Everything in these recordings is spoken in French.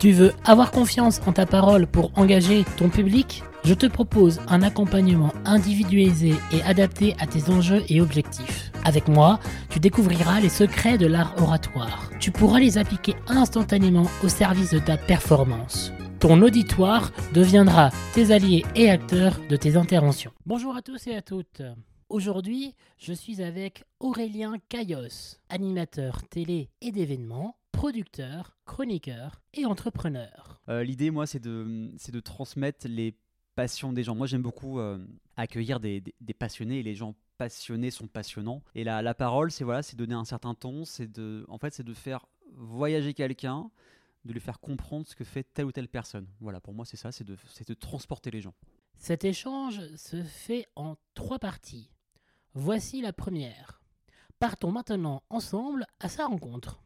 Tu veux avoir confiance en ta parole pour engager ton public? Je te propose un accompagnement individualisé et adapté à tes enjeux et objectifs. Avec moi, tu découvriras les secrets de l'art oratoire. Tu pourras les appliquer instantanément au service de ta performance. Ton auditoire deviendra tes alliés et acteurs de tes interventions. Bonjour à tous et à toutes. Aujourd'hui, je suis avec Aurélien Caillos, animateur télé et d'événements, producteur, chroniqueur et entrepreneur. Euh, L'idée, moi, c'est de, de transmettre les passions des gens. Moi, j'aime beaucoup euh, accueillir des, des- des passionnés et les gens passionnés sont passionnants. Et la, la parole, c'est voilà, c'est donner un certain ton, c'est de, en fait, c'est de faire voyager quelqu'un, de lui faire comprendre ce que fait telle ou telle personne. Voilà, pour moi, c'est ça, c'est de, c'est de transporter les gens. Cet échange se fait en trois parties. Voici la première. Partons maintenant ensemble à sa rencontre.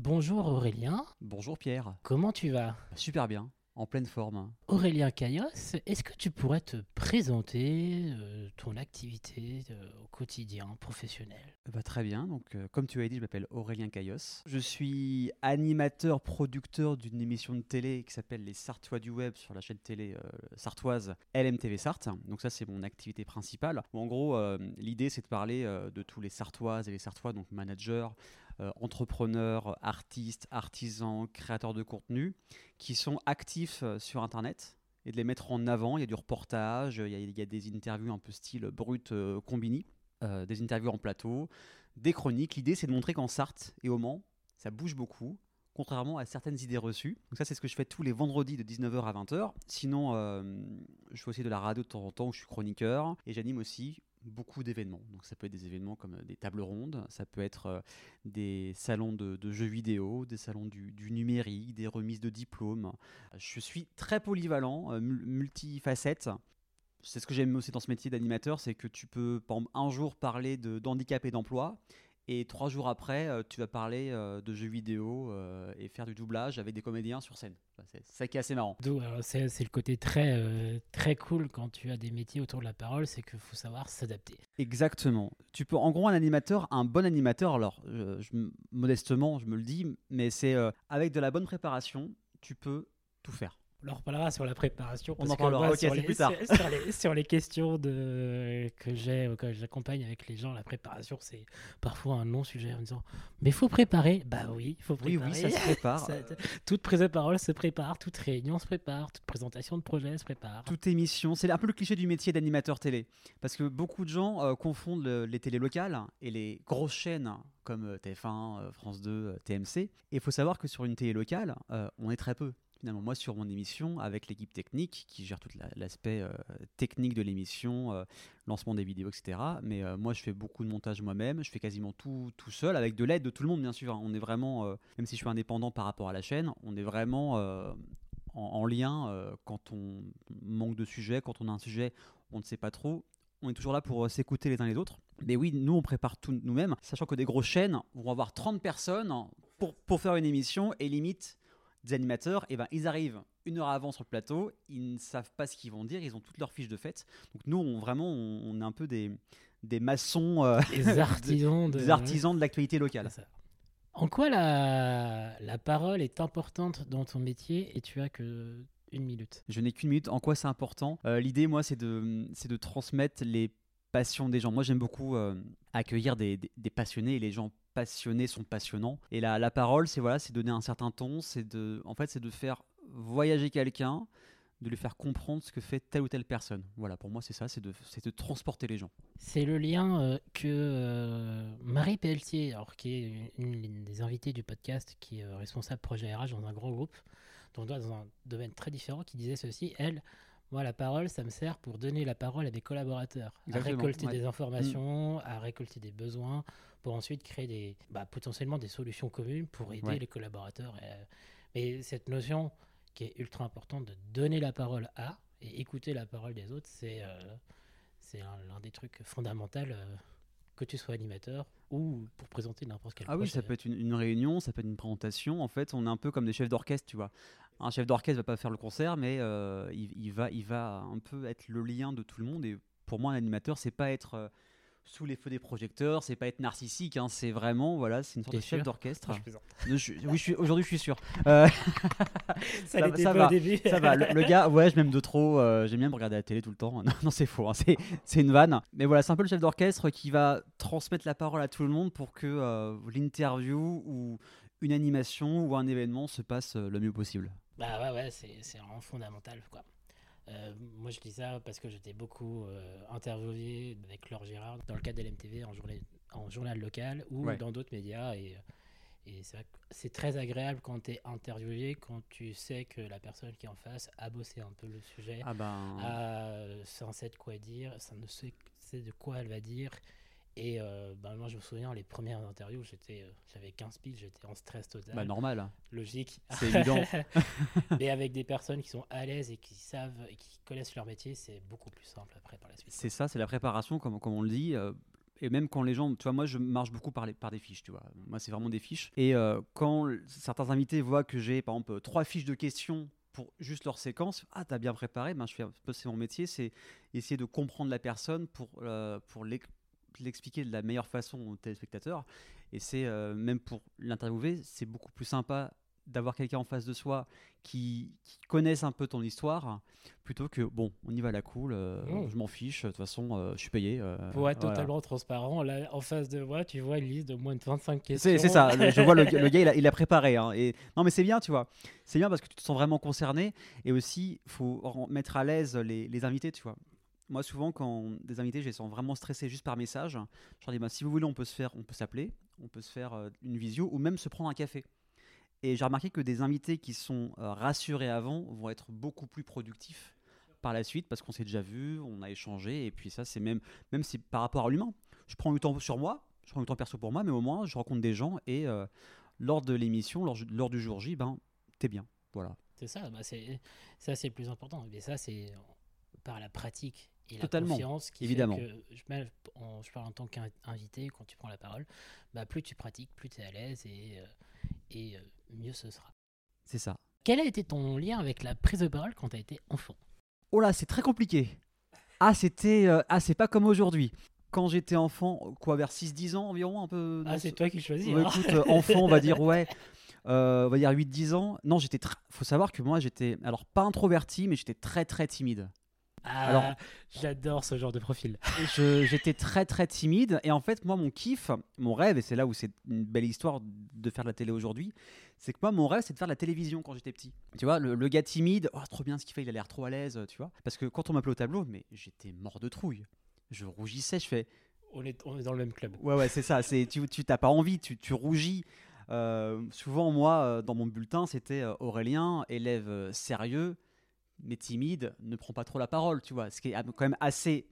Bonjour Aurélien, Bonjour Pierre, comment tu vas? Super bien, en pleine forme. Aurélien Caillos, est-ce que tu pourrais te présenter euh, ton activité euh, au quotidien professionnel? Bah, très bien, donc euh, comme tu as dit, je m'appelle Aurélien Caillos. Je suis animateur, producteur d'une émission de télé qui s'appelle Les Sartois du Web sur la chaîne télé sartoise LMTV Sarthe. Donc ça c'est mon activité principale. Bon, en gros, l'idée c'est de parler de tous les Sartoises et les Sartois, donc managers, euh, entrepreneurs, artistes, artisans, créateurs de contenu, qui sont actifs euh, sur Internet et de les mettre en avant. Il y a du reportage, il y a, des interviews un peu style brut euh, combini, euh, des interviews en plateau, des chroniques. L'idée, c'est de montrer qu'en Sarthe et au Mans, ça bouge beaucoup, contrairement à certaines idées reçues. Donc ça, c'est ce que je fais tous les vendredis de 19h à 20h. Sinon, je fais aussi de la radio de temps en temps où je suis chroniqueur et j'anime aussi beaucoup d'événements. Donc ça peut être des événements comme euh, des tables rondes, ça peut être euh, des salons de, de jeux vidéo, des salons du, numérique, des remises de diplômes. Je suis très polyvalent, euh, mul- multifacette. C'est ce que j'aime aussi dans ce métier d'animateur, c'est que tu peux, exemple, un jour parler de- d'handicap et d'emploi, et trois jours après, tu vas parler de jeux vidéo et faire du doublage avec des comédiens sur scène. C'est ça qui est assez marrant. C'est le côté très, euh, très cool quand tu as des métiers autour de la parole, c'est qu'il faut savoir s'adapter. Exactement. Tu peux, en gros, un animateur, un bon animateur, alors, je- je m- modestement, je me le dis, mais c'est euh, avec de la bonne préparation, tu peux tout faire. On en reparlera sur la préparation. On en que parlera, moi, ok, sur les- plus tard. Sur, les, sur les questions de, que j'ai, quand j'accompagne avec les gens, la préparation, c'est parfois un non-sujet en disant Mais il faut préparer. Bah oui, il faut Oui, préparer. oui, ça se prépare. Ça- toute prise de parole se prépare, toute réunion se prépare, toute présentation de projet se prépare. Toute émission, c'est un peu le cliché du métier d'animateur télé. Parce que beaucoup de gens euh, confondent le- les télés locales et les grosses chaînes comme euh, TF1, euh, France 2, euh, TMC. Et il faut savoir que sur une télé locale, euh, on est très peu. Finalement, moi, sur mon émission, avec l'équipe technique qui gère tout la- l'aspect euh, technique de l'émission, euh, lancement des vidéos, etc. Mais euh, moi, je fais beaucoup de montage moi-même. Je fais quasiment tout tout seul, avec de l'aide de tout le monde, bien sûr. hein. On est vraiment, même si je suis indépendant par rapport à la chaîne, on est vraiment en, en lien quand on manque de sujet, quand on a un sujet, on ne sait pas trop. On est toujours là pour s'écouter les uns les autres. Mais oui, nous, on prépare tout nous-mêmes, sachant que des grosses chaînes vont avoir 30 personnes pour, pour faire une émission et limite des animateurs, et ben, ils arrivent une heure avant sur le plateau, ils ne savent pas ce qu'ils vont dire, ils ont toutes leurs fiches de fête. Donc nous, on, vraiment, on, on est un peu des, des maçons, euh, Les artisans de. des artisans de l'actualité locale. En quoi la, la parole est importante dans ton métier et tu as que une minute? Je n'ai qu'une minute. En quoi c'est important? Euh, L'idée, moi, c'est de, c'est de transmettre les passions des gens. Moi, j'aime beaucoup euh, accueillir des, des- des passionnés et les gens passionnés sont passionnants. Et la, la parole, c'est voilà, c'est donner un certain ton. C'est de, en fait, c'est de faire voyager quelqu'un, de lui faire comprendre ce que fait telle ou telle personne. Voilà, pour moi, c'est ça, c'est de, c'est de transporter les gens. C'est le lien euh, que euh, Marie Pelletier, alors, qui est une, une des invitées du podcast, qui est euh, responsable projet RH dans un grand groupe, donc dans un domaine très différent, qui disait ceci, elle, moi la parole, ça me sert pour donner la parole à des collaborateurs, Exactement, à récolter ouais. Mm. des informations, à récolter des besoins, pour ensuite créer des, bah, potentiellement des solutions communes pour aider Ouais. les collaborateurs. Et, euh, mais cette notion qui est ultra importante de donner la parole à et écouter la parole des autres, c'est euh, c'est l'un des trucs fondamentaux, euh, que tu sois animateur ou pour présenter n'importe quel Ah oui, ça peut être une, une réunion, ça peut être une présentation. En fait, on est un peu comme des chefs d'orchestre, tu vois. Un chef d'orchestre va pas faire le concert, mais euh, il, il va, il va un peu être le lien de tout le monde. Et pour moi, un animateur, c'est pas être sous les feux des projecteurs, c'est pas être narcissique, hein, c'est vraiment, voilà, c'est une sorte T'es de chef sûr d'orchestre. Je plaisante. Je suis- oui, je suis, aujourd'hui, je suis sûr. Euh, Ça, va, au début. ça va, le, le gars, ouais, je m'aime de trop, euh, j'aime bien me regarder à la télé tout le temps. Non, non, c'est faux, hein, c'est, c'est une vanne. Mais voilà, c'est un peu le chef d'orchestre qui va transmettre la parole à tout le monde pour que euh, l'interview ou une animation ou un événement se passe le mieux possible. Bah ouais, ouais, c'est c'est vraiment fondamental, quoi. Euh, moi, je dis ça parce que j'étais beaucoup euh, interviewé avec Laure Gérard dans le cadre de l'MTV en, journée- en journal local ou Ouais. dans d'autres médias. Et, et c'est très agréable quand tu es interviewé, quand tu sais que la personne qui est en face a bossé un peu le sujet, Ah ben, a, euh, s'en sait de quoi dire, ça ne sait de quoi elle va dire. Et euh, ben, moi, je me souviens, les premières interviews, j'étais, euh, j'avais 15 piles, j'étais en stress total bah normal, hein. logique. c'est évident. Mais avec des personnes qui sont à l'aise et qui savent et qui connaissent leur métier, c'est beaucoup plus simple après par la suite. C'est ça, c'est la préparation, comme, comme on le dit. euh, et même quand les gens, tu vois, moi je marche beaucoup par, les, par des fiches, tu vois. Moi c'est vraiment des fiches. Et quand certains invités voient que j'ai par exemple trois fiches de questions pour juste leur séquence, ah t'as bien préparé, ben je fais un peu, c'est mon métier, c'est essayer de comprendre la personne pour, pour l'ex- l'expliquer de la meilleure façon aux téléspectateurs. Et c'est euh, même pour l'interviewer, c'est beaucoup plus sympa d'avoir quelqu'un en face de soi qui, qui connaisse un peu ton histoire plutôt que bon, on y va à la cool, euh, je m'en fiche, de toute façon, euh, je suis payé. euh, Pour être voilà. totalement transparent, là, en face de moi, tu vois une liste de moins de 25 questions. C'est ça, je vois le, le gars, il a, il a préparé. hein, et, non, mais c'est bien, tu vois. C'est bien parce que tu te sens vraiment concerné. Et aussi, il faut mettre à l'aise les, les invités, tu vois. Moi, souvent, quand des invités, je les sens vraiment stressés juste par message. Je leur dis, bah, si vous voulez, on peut se faire, on peut s'appeler, on peut se faire euh, une visio ou même se prendre un café. Et j'ai remarqué que des invités qui sont euh, rassurés avant vont être beaucoup plus productifs par la suite parce qu'on s'est déjà vu, on a échangé. Et puis ça, c'est même, même si par rapport à l'humain. Je prends du temps sur moi, je prends du temps perso pour moi, mais au moins, je rencontre des gens et euh, lors de l'émission, lors, lors du jour J, ben, t'es bien. Voilà. C'est ça, bah c'est ça c'est le plus important. Mais ça c'est par la pratique et la Totalement, confiance qui évidemment. fait que je, parle en tant qu'invité quand tu prends la parole, bah plus tu pratiques, plus tu es à l'aise et, euh, et euh, mieux ce sera. C'est ça. Quel a été ton lien avec la prise de parole quand tu as été enfant? Oh là, c'est très compliqué. Ah, c'était. euh, ah, c'est pas comme aujourd'hui. Quand j'étais enfant, quoi, vers 6-10 ans environ, un peu. Ah, c'est ce- toi qui choisis. Ouais, écoute, euh, enfant, on va dire, ouais. euh, on va dire 8-10 ans. Non, j'étais. tr- Faut savoir que moi, j'étais. Alors, pas introverti, mais j'étais très, très timide. Ah, alors- j'adore ce genre de profil. Je- J'étais très, très timide. Et en fait, moi, mon kiff, mon rêve, et c'est là où c'est une belle histoire de faire de la télé aujourd'hui, c'est que moi, mon rêve, c'est de faire de la télévision quand j'étais petit. Tu vois, le, le gars timide, oh, trop bien ce qu'il fait, il a l'air trop à l'aise, tu vois. Parce que quand on m'appelait au tableau, mais j'étais mort de trouille. Je rougissais, je fais. On est, on est dans le même club. Ouais, ouais, c'est ça. C'est tu, tu t'as pas envie, tu, tu rougis. Euh, souvent, moi, euh, dans mon bulletin, c'était euh, Aurélien, élève sérieux, mais timide, ne prend pas trop la parole, tu vois. Ce qui est quand même assez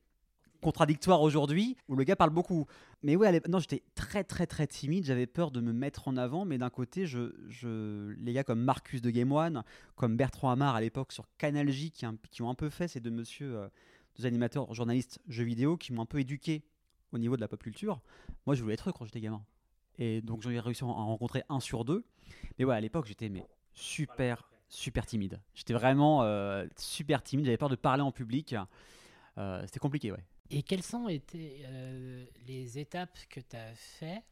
contradictoire aujourd'hui, où le gars parle beaucoup. Mais l'ép- non, j'étais très, très, très timide. J'avais peur de me mettre en avant, mais d'un côté, je, les gars comme Marcus de Game One, comme Bertrand Hamar à l'époque sur Canal qui, ont un peu fait ces deux monsieur, euh, deux animateurs, journalistes, jeux vidéo, qui m'ont un peu éduqué au niveau de la pop culture. Moi, je voulais être eux quand j'étais gamin. Et donc, j'en ai réussi à en rencontrer un sur deux. Mais ouais, à l'époque, j'étais mais super, super timide. J'étais vraiment euh, super timide. J'avais peur de parler en public. Euh, C'était compliqué, ouais. Et quelles sont été euh, les étapes que tu as fait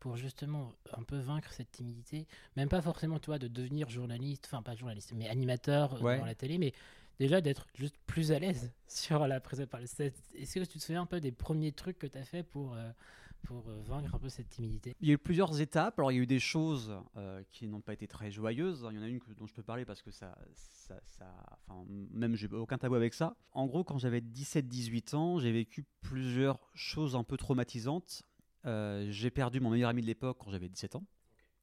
pour justement un peu vaincre cette timidité? Même pas forcément, tu vois, de devenir journaliste, enfin pas journaliste, mais animateur Ouais. dans la télé, mais déjà d'être juste plus à l'aise sur la prise de parole. Est-ce que tu te souviens un peu des premiers trucs que tu as fait pour, pour euh, vaincre un peu cette timidité Il y a eu plusieurs étapes. Alors, il y a eu des choses euh, qui n'ont pas été très joyeuses. Il y en a une dont je peux parler parce que ça. ça, ça enfin, même, j'ai aucun tabou avec ça. En gros, quand j'avais 17-18 ans, j'ai vécu plusieurs choses un peu traumatisantes. Euh, j'ai perdu mon meilleur ami de l'époque quand j'avais 17 ans,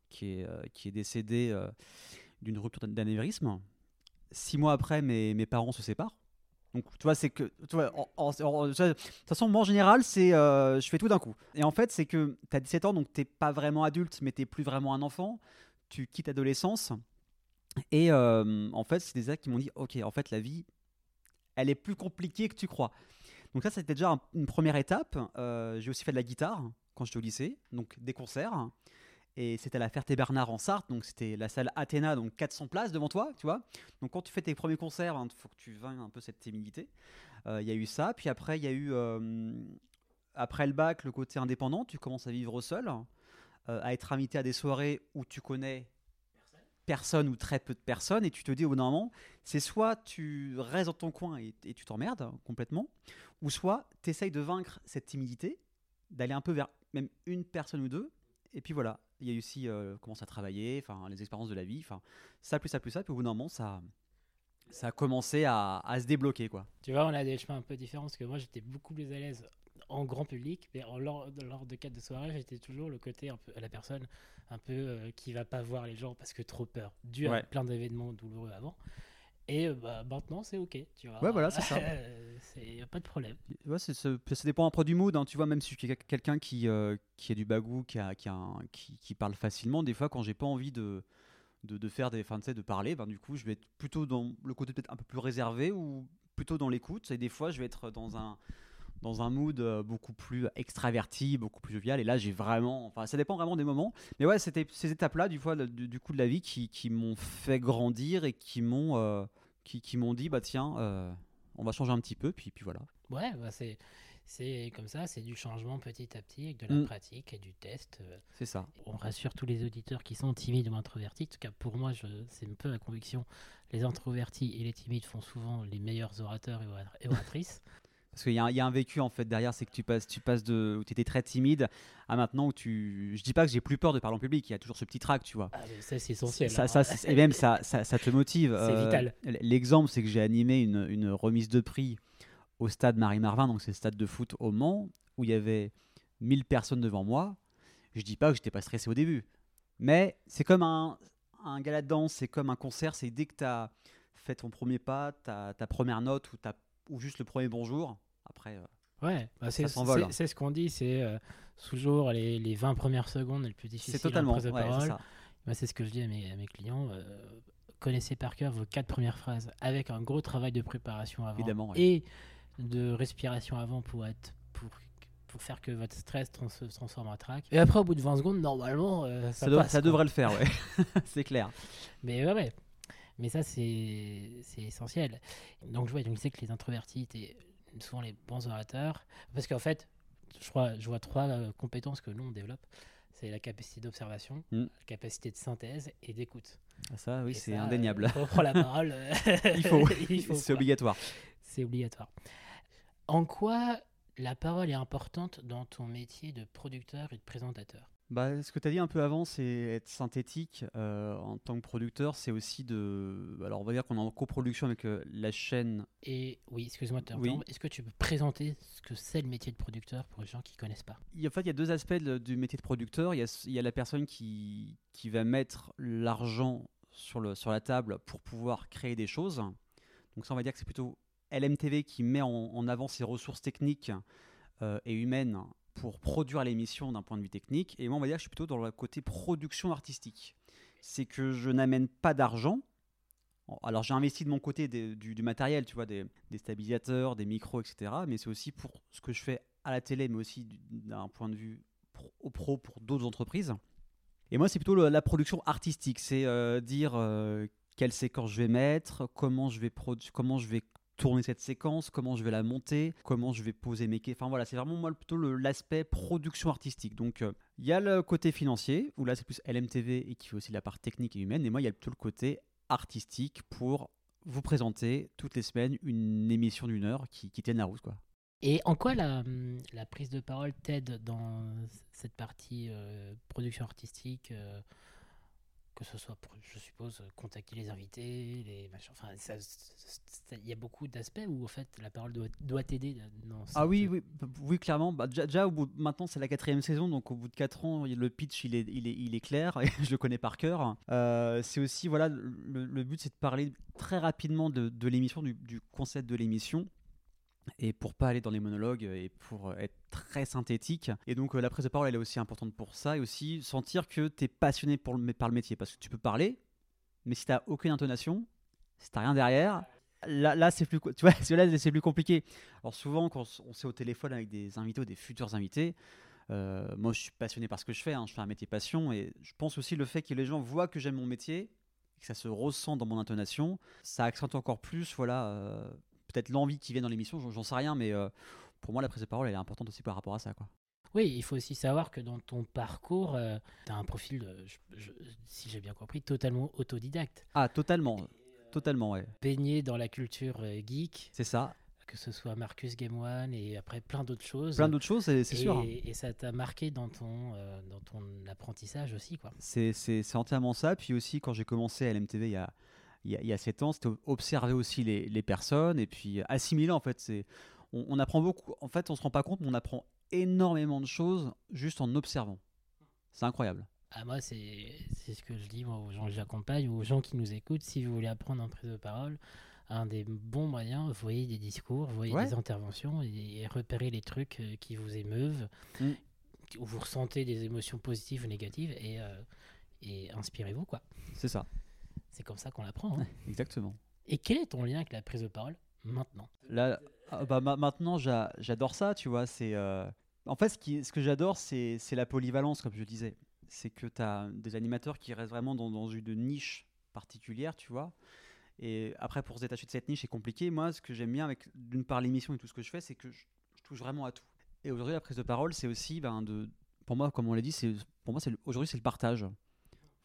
qui est, qui est décédé d'une rupture d'anévrisme. Six mois après, mes, mes parents se séparent. Donc, tu vois, c'est que. Tu vois, de toute façon, moi, en général, c'est. euh, je fais tout d'un coup. Et en fait, c'est que tu as 17 ans, donc t'es pas vraiment adulte, mais t'es plus vraiment un enfant. Tu quittes l'adolescence. Et euh, en fait, c'est des actes qui m'ont dit Ok, en fait, la vie, elle est plus compliquée que tu crois. Donc ça, c'était déjà un- une première étape. Euh, j'ai aussi fait de la guitare quand j'étais au lycée, donc des concerts. Et c'était à la Ferté-Bernard en Sarthe, donc c'était la salle Athéna, donc 400 places devant toi, tu vois. Donc quand tu fais tes premiers concerts, il faut que tu vainques un peu cette timidité. Euh, Il y a eu ça, puis après, il y a eu, euh, après le bac, le côté indépendant, tu commences à vivre seul, euh, à être invité à des soirées où tu connais personne ou très peu de personnes, et tu te dis au bout moment, c'est soit tu restes dans ton coin et, et tu t'emmerdes hein, complètement, ou soit tu essayes de vaincre cette timidité, d'aller un peu vers même une personne ou deux, et puis voilà, il y a eu aussi euh, commence à travailler, enfin les expériences de la vie, enfin ça plus ça plus ça, puis au bout d'un moment ça, ça a commencé à, à se débloquer quoi. Tu vois, on a des chemins un peu différents parce que moi j'étais beaucoup plus à l'aise en grand public, mais en, lors, lors de cadres de soirée, j'étais toujours le côté un peu la personne un peu euh, qui va pas voir les gens parce que trop peur, dû Ouais. à plein d'événements douloureux avant. Et euh, bah, maintenant c'est ok, tu vois. Ouais, voilà, c'est ça. c'est pas de problème. Ouais, c'est- c'est- ça dépend un peu du mood. hein. Tu vois, même si je suis quel- quelqu'un qui, euh, qui a du bagou, qui, a, qui, a un- qui, qui parle facilement, des fois, quand j'ai pas envie de, de, de faire des, sais, de parler, ben, du coup, je vais être plutôt dans le côté peut-être un peu plus réservé ou plutôt dans l'écoute. Et des fois, je vais être dans un, dans un mood euh, beaucoup plus extraverti, beaucoup plus jovial. Et là, j'ai vraiment, enfin, ça dépend vraiment des moments. Mais ouais, c'était ces étapes-là, du, fois, du, du coup, de la vie, qui, qui m'ont fait grandir et qui m'ont, euh, qui, qui m'ont dit, bah tiens, euh, on va changer un petit peu, puis, puis voilà. Ouais, bah, c'est c'est comme ça, c'est du changement petit à petit avec de la Mm. pratique et du test. C'est ça. on rassure tous les auditeurs qui sont timides ou introvertis. En tout cas, pour moi, c'est un peu ma conviction. Les introvertis et les timides font souvent les meilleurs orateurs et ora- et oratrices. Parce qu'il y, a un- il y a un vécu en fait derrière, c'est que tu passes, tu passes de où tu étais très timide à maintenant où tu. Je dis pas que j'ai plus peur de parler en public, il y a toujours ce petit trac, tu vois. Ah, mais ça, c'est essentiel. Ça, hein. ça, et même ça, ça, ça te motive. C'est Euh, vital. L'exemple, c'est que j'ai animé une, une remise de prix au stade Marie-Marvin, donc c'est le stade de foot au Mans, où il y avait 1000 personnes devant moi. Je dis pas que j'étais pas stressé au début, mais c'est comme un, un gala de danse, c'est comme un concert, c'est dès que tu as fait ton premier pas, ta, ta première note ou, ta, ou juste le premier bonjour, après. euh, Ouais, bah, c'est s'envole, c'est- hein. c'est ce qu'on dit, c'est euh, toujours les, les 20 premières secondes les plus difficiles C'est totalement. en prise de ouais, c'est parole. ça. Moi, c'est ce que je dis à mes, à mes clients. euh, connaissez par cœur vos quatre premières phrases avec un gros travail de préparation avant ouais. et de respiration avant pour être pour, pour faire que votre stress trans- se transforme en trac. Et après, au bout de 20 secondes, normalement, euh, ça, Ça, passe, ça devrait le faire, ouais. c'est clair. Mais ouais, ouais. Mais ça, c'est essentiel. Donc, je vois, donc, je sais que les introvertis souvent les bons orateurs. Parce qu'en fait, je, crois, je vois trois euh, compétences que nous, on développe. C'est la capacité d'observation, Mm. la capacité de synthèse et d'écoute. Ah, Ça, oui, c'est euh, indéniable. On prend la parole, euh, Il faut. c'est obligatoire. C'est obligatoire. En quoi la parole est importante dans ton métier de producteur et de présentateur? Bah, ce que tu as dit un peu avant, c'est être synthétique euh, en tant que producteur. C'est aussi de. Alors, on va dire qu'on est en coproduction avec euh, la chaîne. Et oui, excuse-moi t'interrompre. Est-ce que tu peux présenter ce que c'est le métier de producteur pour les gens qui ne connaissent pas? Il En fait, il y a deux aspects de- du métier de producteur. Il y a, il y a la personne qui, qui va mettre l'argent sur, le, sur la table pour pouvoir créer des choses. Donc, ça, on va dire que c'est plutôt LMTV qui met en, en avant ses ressources techniques euh, et humaines pour produire l'émission d'un point de vue technique. Et moi, on va dire que je suis plutôt dans le côté production artistique. C'est que je n'amène pas d'argent. Alors, j'ai investi de mon côté du, matériel, tu vois, des, stabilisateurs, des micros, etc. Mais c'est aussi pour ce que je fais à la télé, mais aussi du- d'un point de vue pro, pro pour d'autres entreprises. Et moi, c'est plutôt la production artistique. C'est euh, dire euh, quelle séquence je vais mettre, comment je vais, comment je vais tourner cette séquence, comment je vais la monter, comment je vais poser mes quais. Enfin voilà, c'est vraiment moi plutôt l'aspect production artistique. Donc euh, il y a le côté financier, où là c'est plus LMTV et qui fait aussi la part technique et humaine. Et moi, il y a plutôt le côté artistique pour vous présenter toutes les semaines une émission d'une heure qui, qui tienne la route. Quoi. Et en quoi la, la prise de parole t'aide dans cette partie euh, production artistique euh, que ce soit pour, je suppose, contacter les invités, les machins. Enfin, il y a beaucoup d'aspects où, en fait, la parole doit, doit t'aider dans Ah oui, oui, clairement. Bah, déjà, déjà, au bout, maintenant, c'est la quatrième saison, donc au bout de quatre ans, le pitch, il est, il est, il est clair, et je le connais par cœur. Euh, c'est aussi, voilà, le, le but, c'est de parler très rapidement de, de l'émission, du, du concept de l'émission. Et pour pas aller dans les monologues et pour euh, être très synthétique. Et donc euh, la prise de parole, elle est aussi importante pour ça. Et aussi sentir que tu es passionné par le métier. Parce que tu peux parler, mais si tu aucune intonation, si tu rien derrière, là, c'est plus, tu vois, c'est plus compliqué. Alors souvent, quand on s'est au téléphone avec des invités ou des futurs invités, euh, moi, je suis passionné par ce que je fais. hein, je fais un métier passion, et je pense aussi le fait que les gens voient que j'aime mon métier, que ça se ressent dans mon intonation, ça accentue encore plus, voilà, peut-être l'envie qui vient dans l'émission. J'en- sais rien, mais euh, pour moi, la prise de parole, elle est importante aussi par rapport à ça, quoi. Oui, il faut aussi savoir que dans ton parcours, tu as un profil, euh, je- je- si j'ai bien compris, totalement autodidacte. Ah, totalement, totalement, ouais. Baigné dans la culture euh, geek, C'est ça. que ce soit Marcus Game One et après plein d'autres choses. Plein d'autres choses, c'est sûr. hein. Et ça t'a marqué dans ton, euh, dans ton apprentissage aussi, quoi. C'est entièrement ça. Puis aussi, quand j'ai commencé à LMTV il y a, il y a, il y a 7 ans, c'était observer aussi les, les personnes et puis assimiler en fait. c'est- On, on apprend beaucoup. En fait, on se rend pas compte, mais on apprend énormément de choses juste en observant. C'est incroyable. Ah, moi, c'est c'est ce que je dis moi, aux gens que j'accompagne ou aux gens qui nous écoutent. Si vous voulez apprendre en prise de parole, un des bons moyens, voyez des discours, voyez Ouais. des interventions et, et repérer les trucs euh, qui vous émeuvent, Mm. où vous ressentez des émotions positives ou négatives et, euh, et inspirez-vous, quoi. C'est ça, C'est comme ça qu'on l'apprend. hein. exactement. Et quel est ton lien avec la prise de parole maintenant? Là, ah, bah, ma- maintenant, j'a- j'adore ça, tu vois. C'est euh, En fait, ce, qui, ce que j'adore, c'est la polyvalence, comme je disais. C'est que tu as des animateurs qui restent vraiment dans, dans une niche particulière, tu vois. Et après, pour se détacher de cette niche, c'est compliqué. Moi, ce que j'aime bien avec, d'une part, l'émission et tout ce que je fais, c'est que je, je touche vraiment à tout. Et aujourd'hui, la prise de parole, c'est aussi, ben, de, pour moi, comme on l'a dit, c'est pour moi, c'est aujourd'hui, c'est le partage. En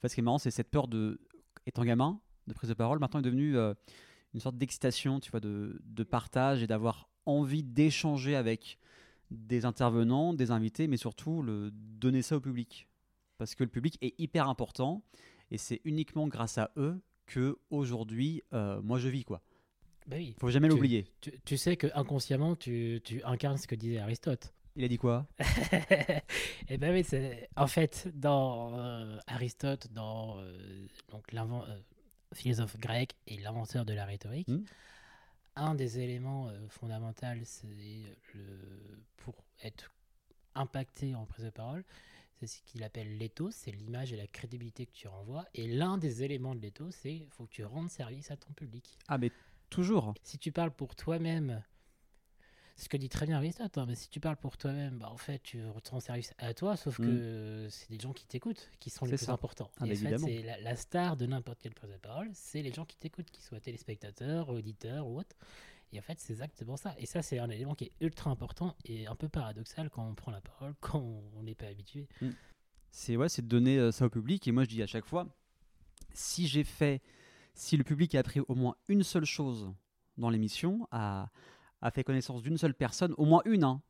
fait, ce qui est marrant, c'est cette peur de, étant gamin, de prise de parole, maintenant est devenue euh, une sorte d'excitation, tu vois, de, de partage et d'avoir envie d'échanger avec des intervenants, des invités, mais surtout le donner ça au public. Parce que le public est hyper important et c'est uniquement grâce à eux que aujourd'hui, euh, moi je vis quoi. Bah oui. Faut jamais l'oublier. Tu, tu sais que inconsciemment, tu, tu incarnes ce que disait Aristote. Il a dit quoi? Et ben oui, en fait dans euh, Aristote, dans euh, donc l'invent- euh, philosophe grec et l'inventeur de la rhétorique, Hmm. un des éléments euh, fondamentaux, c'est le pour être impacté en prise de parole, c'est ce qu'il appelle l'éthos, c'est l'image et la crédibilité que tu renvoies. Et l'un des éléments de l'éthos, c'est faut que tu rendes service à ton public. Ah mais toujours. Si tu parles pour toi-même, ce que dit très bien Aristote, hein, mais si tu parles pour toi-même, bah, en fait, tu rends service à toi, sauf Mm. que c'est des gens qui t'écoutent qui sont les plus ça. importants. Ah, et en fait, c'est la, la star de n'importe quelle prise de parole, c'est les gens qui t'écoutent, qu'ils soient téléspectateurs, auditeurs ou autres. Et en fait, c'est exactement ça. Et ça, c'est un élément qui est ultra important et un peu paradoxal quand on prend la parole, quand on n'est pas habitué. C'est ouais, de donner euh, ça au public et moi je dis à chaque fois, si j'ai fait, si le public a appris au moins une seule chose dans l'émission, a, a fait connaissance d'une seule personne, au moins une, hein,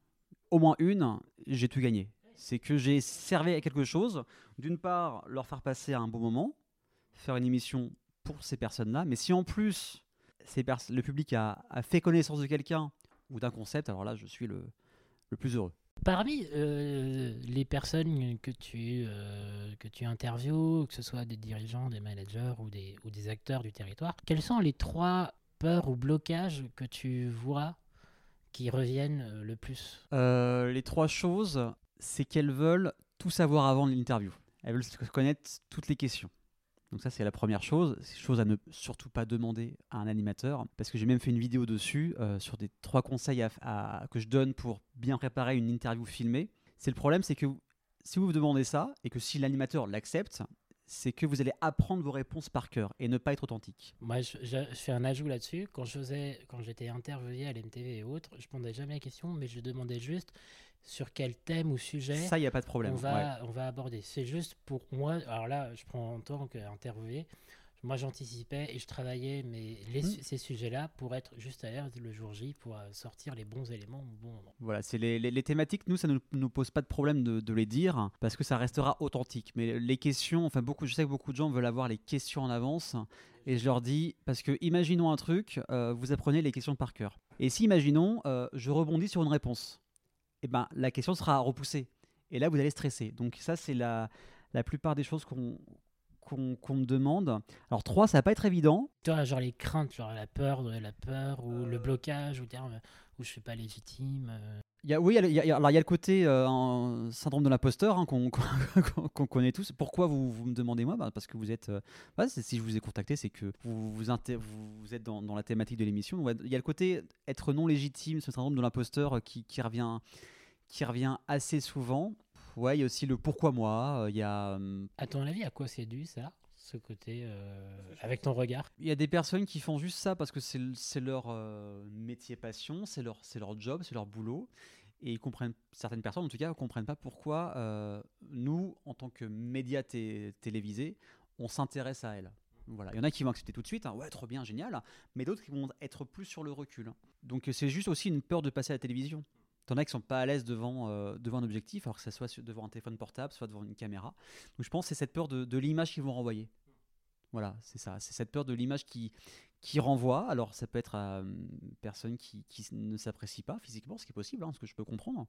au moins une, j'ai tout gagné. C'est que j'ai servi à quelque chose. D'une part, leur faire passer un bon moment, faire une émission pour ces personnes-là, mais si en plus ces le public a, a fait connaissance de quelqu'un ou d'un concept, alors là, je suis le, le plus heureux. Parmi euh, les personnes que tu, euh, que tu interviews, que ce soit des dirigeants, des managers ou des, ou des acteurs du territoire, quelles sont les trois peurs ou blocages que tu vois qui reviennent euh, le plus? Euh, les trois choses, c'est qu'elles veulent tout savoir avant l'interview. Elles veulent connaître toutes les questions. Donc ça, c'est la première chose. C'est chose à ne surtout pas demander à un animateur, parce que j'ai même fait une vidéo dessus euh, sur des trois conseils que je donne pour bien préparer une interview filmée. C'est le problème, c'est que si vous demandez ça et que si l'animateur l'accepte, c'est que vous allez apprendre vos réponses par cœur et ne pas être authentique. Moi, je, je- je fais un ajout là-dessus. Quand je faisais, quand j'étais interviewé à l'MTV et autres, je ne demandais jamais la question, mais je demandais juste sur quel thème ou sujet Ça, il n'y a pas de problème. on Ouais. va, on va aborder. C'est juste pour moi. Alors là, je prends en tant qu'interviewé. Moi, j'anticipais et je travaillais mais les, Mm. su- ces sujets-là pour être juste à l'air le jour J, pour euh, sortir les bons éléments au bon moment. Voilà, c'est les, les- les thématiques, nous, ça ne nous, nous pose pas de problème de, de les dire parce que ça restera authentique. Mais les questions, enfin, beaucoup, je sais que beaucoup de gens veulent avoir les questions en avance et je leur dis, parce que imaginons un truc, euh, vous apprenez les questions par cœur. Et si, imaginons, euh, je rebondis sur une réponse, et ben la question sera repoussée. Et là, vous allez stresser. Donc, ça, c'est la, la plupart des choses qu'on qu'on me demande. Alors, trois, ça va pas être évident. Toi, genre les craintes, genre la peur, la peur ou le blocage, ou dire euh, ou je suis pas légitime. euh. Il y a, oui, il y a, alors il y a le côté euh, syndrome de l'imposteur hein, qu'on connaît tous. Pourquoi vous, vous me demandez moi? Bah, Parce que vous êtes. euh, bah, si je vous ai contacté, c'est que vous, vous, êtes dans, dans la thématique de l'émission. Il y a le côté être non légitime, ce syndrome de l'imposteur euh, qui, qui revient, qui revient assez souvent. Ouais, il y a aussi le pourquoi moi. euh, Il y a. hum, À ton avis, à quoi c'est dû ça Ce côté, euh, avec ton regard? Il y a des personnes qui font juste ça parce que c'est leur euh, métier passion, c'est leur, c'est leur job, c'est leur boulot. Et ils comprennent, certaines personnes en tout cas, ne comprennent pas pourquoi euh, nous, en tant que médias té- télévisés, on s'intéresse à elles. Voilà. Il y en a qui vont accepter tout de suite, hein, ouais, trop bien, génial, mais d'autres qui vont être plus sur le recul. Donc euh, c'est juste aussi une peur de passer à la télévision. T'en as qui sont pas à l'aise devant, euh, devant un objectif, alors que ça soit devant un téléphone portable, soit devant une caméra. Donc je pense que c'est cette peur de, l'image qu'ils vont renvoyer. Voilà, c'est ça. C'est cette peur de l'image qui, qui renvoie. Alors, ça peut être à une personne qui, qui ne s'apprécie pas physiquement, ce qui est possible, hein, ce que je peux comprendre.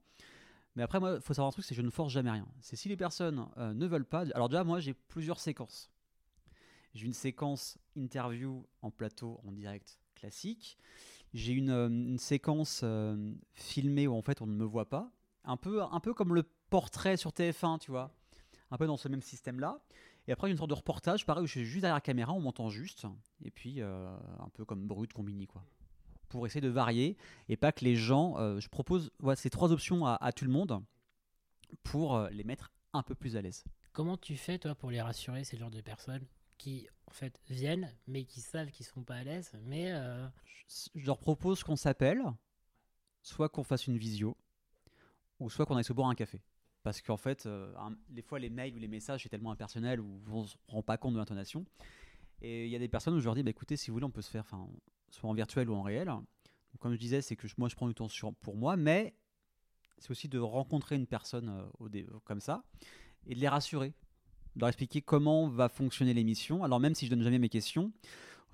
Mais après, moi, il faut savoir un truc, c'est que je ne force jamais rien. C'est si les personnes euh, ne veulent pas. Alors, déjà, moi, j'ai plusieurs séquences. J'ai une séquence interview en plateau, en direct classique. J'ai une, euh, séquence euh, filmée où, en fait, on ne me voit pas. Un peu, un peu comme le portrait sur TF1, tu vois. Un peu dans ce même système-là. Et après, une sorte de reportage, pareil, où je suis juste derrière la caméra, on m'entend juste. Et puis, euh, un peu comme brut, combini, quoi. Pour essayer de varier et pas que les gens. je propose ces trois options à, tout le monde pour les mettre un peu plus à l'aise. Comment tu fais, toi, pour les rassurer, ces genres de personnes? Qui, en fait, viennent, mais qui savent qu'ils sont pas à l'aise, euh, Je, leur propose qu'on s'appelle, soit qu'on fasse une visio, ou soit qu'on aille se boire un café. Parce qu'en fait, euh, des fois, les mails ou les messages, c'est tellement impersonnel ou on se rend pas compte de l'intonation. Et il y a des personnes où je leur dis, bah, écoutez, si vous voulez, on peut se faire, enfin, soit en virtuel ou en réel. Comme je disais, c'est que moi, je prends du temps pour moi, mais c'est aussi de rencontrer une personne euh, comme ça et de les rassurer, de leur expliquer comment va fonctionner l'émission. Alors, même si je donne jamais mes questions,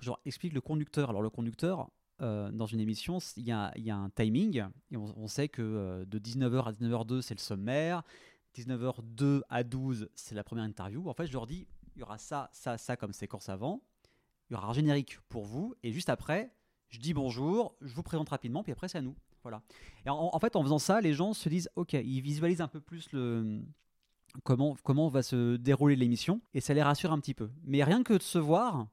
leur explique le conducteur. Alors, le conducteur, euh, dans une émission, il y a, un timing. Et on, sait que euh, de 19h à 19h02, c'est le sommaire. 19h02 à 12, c'est la première interview. En fait, je leur dis, il y aura ça, ça, ça comme séquence avant. Il y aura un générique pour vous. Et juste après, je dis bonjour, je vous présente rapidement, puis après, c'est à nous. Voilà. Et en fait, en faisant ça, les gens se disent, OK, ils visualisent un peu plus le, comment, comment va se dérouler l'émission. Et ça les rassure un petit peu. Mais rien que de se voir,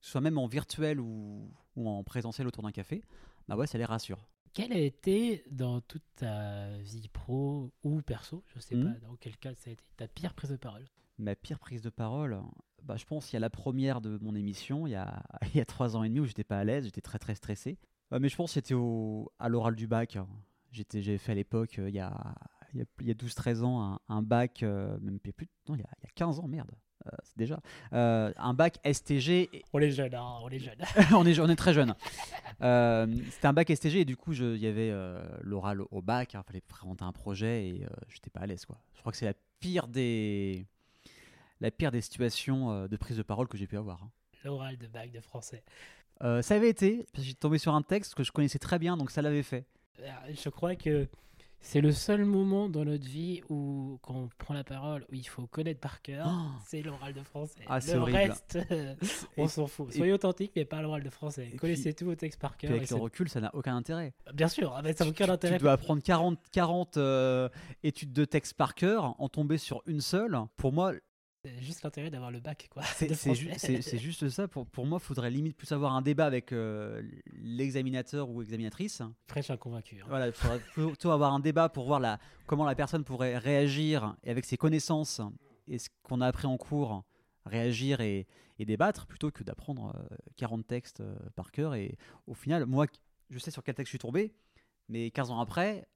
soit même en virtuel ou, ou en présentiel autour d'un café, bah ouais, ça les rassure. quelle a été, dans toute ta vie pro ou perso, je sais Mhm. pas dans quel cas ça a été, ta pire prise de parole? Ma pire prise de parole, bah, je pense qu'il y a la première de mon émission, il y a, il y a trois ans et demi où j'étais pas à l'aise, j'étais très très stressé. Mais je pense que c'était au- à l'oral du bac. hein. J'étais, j'avais fait à l'époque, euh, il y a, il y a, a 12-13 ans, un, un bac, euh, même plus, non, il y, a, il y a 15 ans, merde, euh, c'est déjà, euh, un bac STG et- On est jeune, hein, on est jeune. on, est, on est très jeune. Euh, c'était un bac STG et du coup, il y avait l'oral au bac. Il fallait présenter un projet et j'étais pas à l'aise. Quoi. Je crois que c'est la pire des, la pire des situations de prise de parole que j'ai pu avoir. hein. L'oral de bac de français. Ça avait été, j'ai tombé sur un texte que je connaissais très bien, donc ça l'avait fait. Je crois que c'est le seul moment dans notre vie où, quand on prend la parole, où il faut connaître par cœur, Oh. c'est l'oral de français. Ah, c'est le horrible. reste, on s'en fout. Soyez authentique, mais pas l'oral de français. Connaissez tous vos textes par puis cœur. et avec le recul, ça n'a aucun intérêt. Bien sûr, ah, ça n'a aucun Tu- intérêt. Tu dois apprendre 40, 40 euh, études de texte par cœur, en tomber sur une seule. Pour moi, C'est juste l'intérêt d'avoir le bac, quoi. C'est ju- juste ça. Pour, pour moi, il faudrait limite plus avoir un débat avec euh, l'examinateur ou examinatrice. Prêche un convaincu. hein. Voilà, il faudrait plutôt avoir un débat pour voir la, comment la personne pourrait réagir et avec ses connaissances et ce qu'on a appris en cours, réagir et, et débattre plutôt que d'apprendre euh, 40 textes euh, par cœur. Et au final, moi, je sais sur quel texte je suis tombé, mais 15 ans après,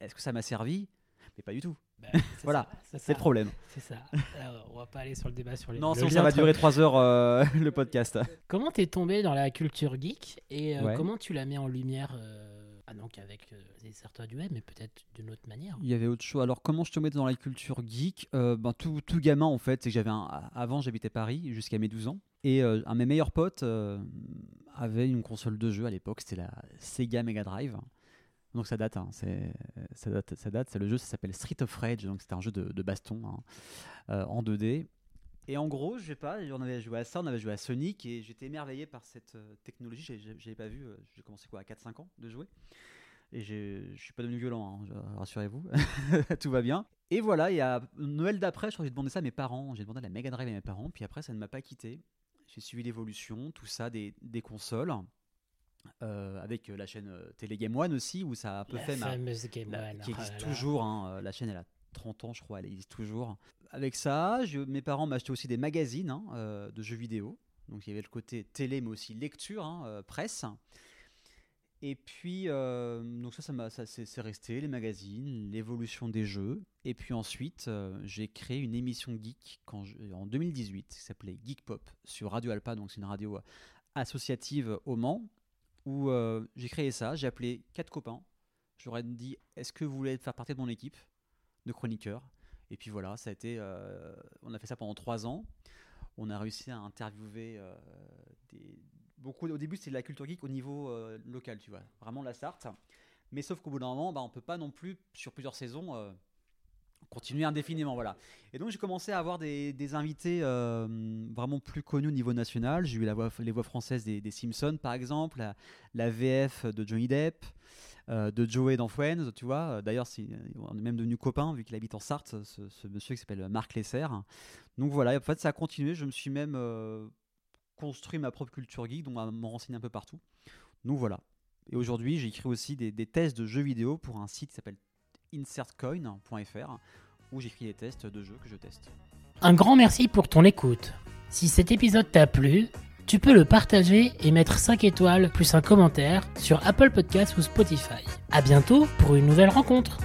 est-ce que ça m'a servi? Mais pas du tout. Bah, c'est Voilà, ça, c'est C'est le problème. C'est ça. Alors, on va pas aller sur le débat sur les. Non, sinon ça va durer 3 heures euh, le podcast. Comment t'es tombé dans la culture geek et euh, Ouais. comment tu la mets en lumière euh, Ah donc avec euh, des certains du web, mais peut-être d'une autre manière. Il y avait autre chose. Alors, comment je te mets dans la culture geek Euh, ben, tout, tout gamin, en fait, c'est que j'avais un... Avant, j'habitais Paris jusqu'à mes 12 ans. Et euh, un de mes meilleurs potes euh, avait une console de jeu à l'époque, c'était la Sega Mega Drive. Donc ça date, hein, c'est- ça date, ça date. C'est le jeu, ça s'appelle Street of Rage, donc c'était un jeu de, baston hein, euh, en 2D. Et en gros, je sais pas, on avait joué à ça, on avait joué à Sonic, et j'étais émerveillé par cette euh, technologie. J'ai- j'ai- J'avais pas vu, euh, j'ai commencé quoi à 4-5 ans de jouer. Et je suis pas devenu violent, hein, rassurez-vous. Tout va bien. Et voilà, il y a Noël d'après, je crois que j'ai demandé ça à mes parents. J'ai demandé la Mega Drive à mes parents. Puis après, ça ne m'a pas quitté. J'ai suivi l'évolution, tout ça, des consoles. Euh, avec la chaîne euh, Télé Game One aussi, où ça a un peu La fait ma, fameuse Game la- One. qui oh existe toujours. hein, euh, la chaîne, elle a 30 ans, je crois, elle existe toujours. Avec ça, je- mes parents m'achetaient aussi des magazines hein, euh, de jeux vidéo. Donc il y avait le côté télé, mais aussi lecture, hein, euh, presse. Et puis, euh, donc ça, ça, ça c'est c'est resté, les magazines, l'évolution des jeux. Et puis ensuite, euh, j'ai créé une émission geek quand je- en 2018 qui s'appelait Geek Pop sur Radio Alpa, donc c'est une radio associative au Mans, où euh, j'ai créé ça. J'ai appelé quatre copains. Je leur ai dit Est-ce que vous voulez faire partie de mon équipe de chroniqueurs? Et puis voilà, ça a été. euh, on a fait ça pendant trois ans. On a réussi à interviewer euh, des, beaucoup. Au début, c'était de la culture geek au niveau local, tu vois, vraiment la Sarthe. Mais sauf qu'au bout d'un moment, bah, on peut pas non plus, sur plusieurs saisons, continuer indéfiniment. Voilà. Et donc, j'ai commencé à avoir des, des invités euh, vraiment plus connus au niveau national. J'ai eu la voix, les voix françaises des, des Simpsons, par exemple, la, VF de Johnny Depp, euh, de Joey dans Friends, tu vois. D'ailleurs, c'est- on est même devenu copains, vu qu'il habite en Sarthe, ce, monsieur qui s'appelle Marc Lesser. Donc voilà, en fait, ça a continué. Je me suis même euh, construit ma propre culture geek, donc à m'en renseigner un peu partout. Donc voilà. Et aujourd'hui, j'ai écrit aussi des, des tests de jeux vidéo pour un site qui s'appelle insertcoin.fr où j'écris des tests de jeux que je teste. Un grand merci pour ton écoute. Si cet épisode t'a plu, tu peux le partager et mettre 5 étoiles plus un commentaire sur Apple Podcasts ou Spotify. À bientôt pour une nouvelle rencontre.